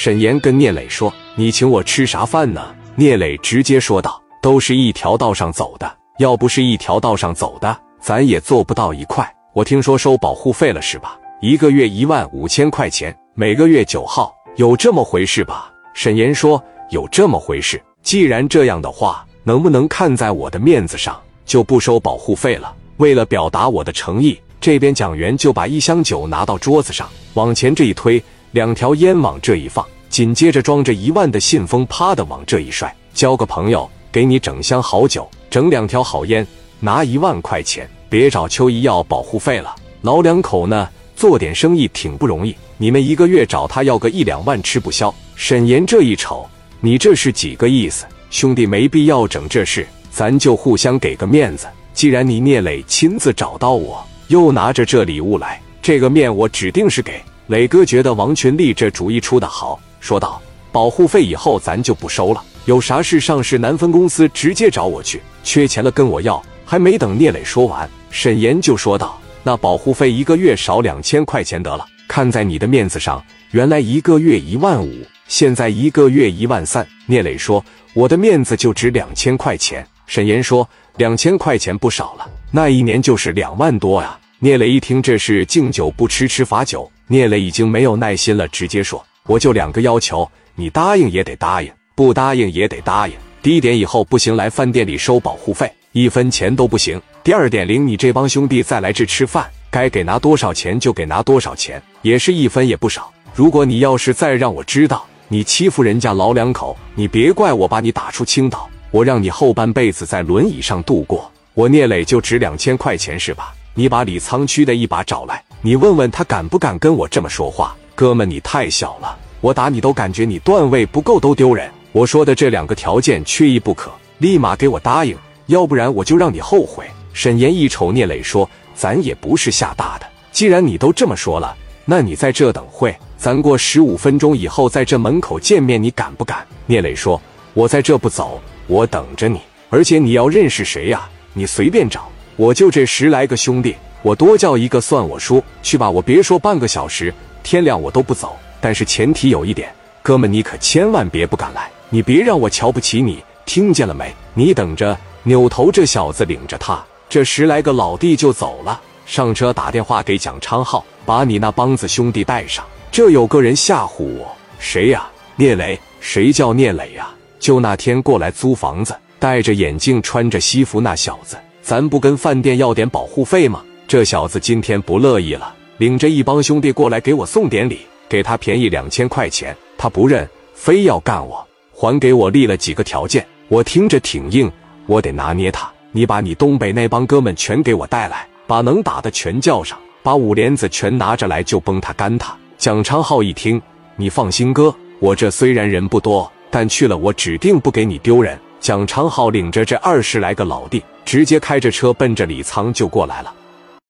沈岩跟聂磊说：“你请我吃啥饭呢？”聂磊直接说道：“都是一条道上走的，要不是一条道上走的，咱也做不到一块。我听说收保护费了是吧？一个月一万五千块钱，每个月九号，有这么回事吧？”沈岩说：“有这么回事。既然这样的话，能不能看在我的面子上，就不收保护费了？为了表达我的诚意，这边蒋元就把一箱酒拿到桌子上，往前这一推，两条烟往这一放。”紧接着，装着一万的信封，啪的往这一摔。交个朋友，给你整箱好酒，整两条好烟，拿一万块钱。别找秋姨要保护费了。老两口呢，做点生意挺不容易。你们一个月找他要个一两万，吃不消。沈岩这一瞅，你这是几个意思？兄弟，没必要整这事，咱就互相给个面子。既然你聂磊亲自找到我，又拿着这礼物来，这个面我指定是给。磊哥觉得王群力这主意出的好。说道：“保护费以后咱就不收了，有啥事上市南分公司直接找我去。缺钱了跟我要。”还没等聂磊说完，沈岩就说道：“那保护费一个月少两千块钱得了。看在你的面子上，原来一个月一万五，现在一个月一万三。”聂磊说：“我的面子就值两千块钱。”沈岩说：“两千块钱不少了，那一年就是两万多呀。”聂磊一听这是敬酒不吃吃罚酒，聂磊已经没有耐心了，直接说。我就两个要求，你答应也得答应，不答应也得答应。第一点，以后不行来饭店里收保护费，一分钱都不行。第二点，领你这帮兄弟再来这吃饭，该给拿多少钱就给拿多少钱，也是一分也不少。如果你要是再让我知道你欺负人家老两口，你别怪我把你打出青岛，我让你后半辈子在轮椅上度过。我聂磊就值两千块钱是吧？你把李沧区的一把找来，你问问他敢不敢跟我这么说话。哥们，你太小了，我打你都感觉你段位不够，都丢人。我说的这两个条件缺一不可，立马给我答应，要不然我就让你后悔。沈岩一瞅聂磊说：“咱也不是吓大的，既然你都这么说了，那你在这等会，咱过十五分钟以后在这门口见面，你敢不敢？”聂磊说：“我在这不走，我等着你。而且你要认识谁呀？你随便找，我就这十来个兄弟，我多叫一个算我输。去吧，我别说半个小时。”天亮我都不走，但是前提有一点，哥们你可千万别不敢来，你别让我瞧不起你，听见了没？你等着！扭头，这小子领着他这十来个老弟就走了，上车打电话给蒋昌浩，把你那帮子兄弟带上。这有个人吓唬我，谁呀？聂磊。谁叫聂磊呀？就那天过来租房子，戴着眼镜，穿着西服那小子。咱不跟饭店要点保护费吗？这小子今天不乐意了。领着一帮兄弟过来给我送点礼，给他便宜两千块钱，他不认，非要干我，还给我立了几个条件，我听着挺硬，我得拿捏他。你把你东北那帮哥们全给我带来，把能打的全叫上，把五连子全拿着来，就崩他干他。蒋昌浩一听，你放心哥，我这虽然人不多，但去了我指定不给你丢人。蒋昌浩领着这二十来个老弟，直接开着车奔着李沧就过来了。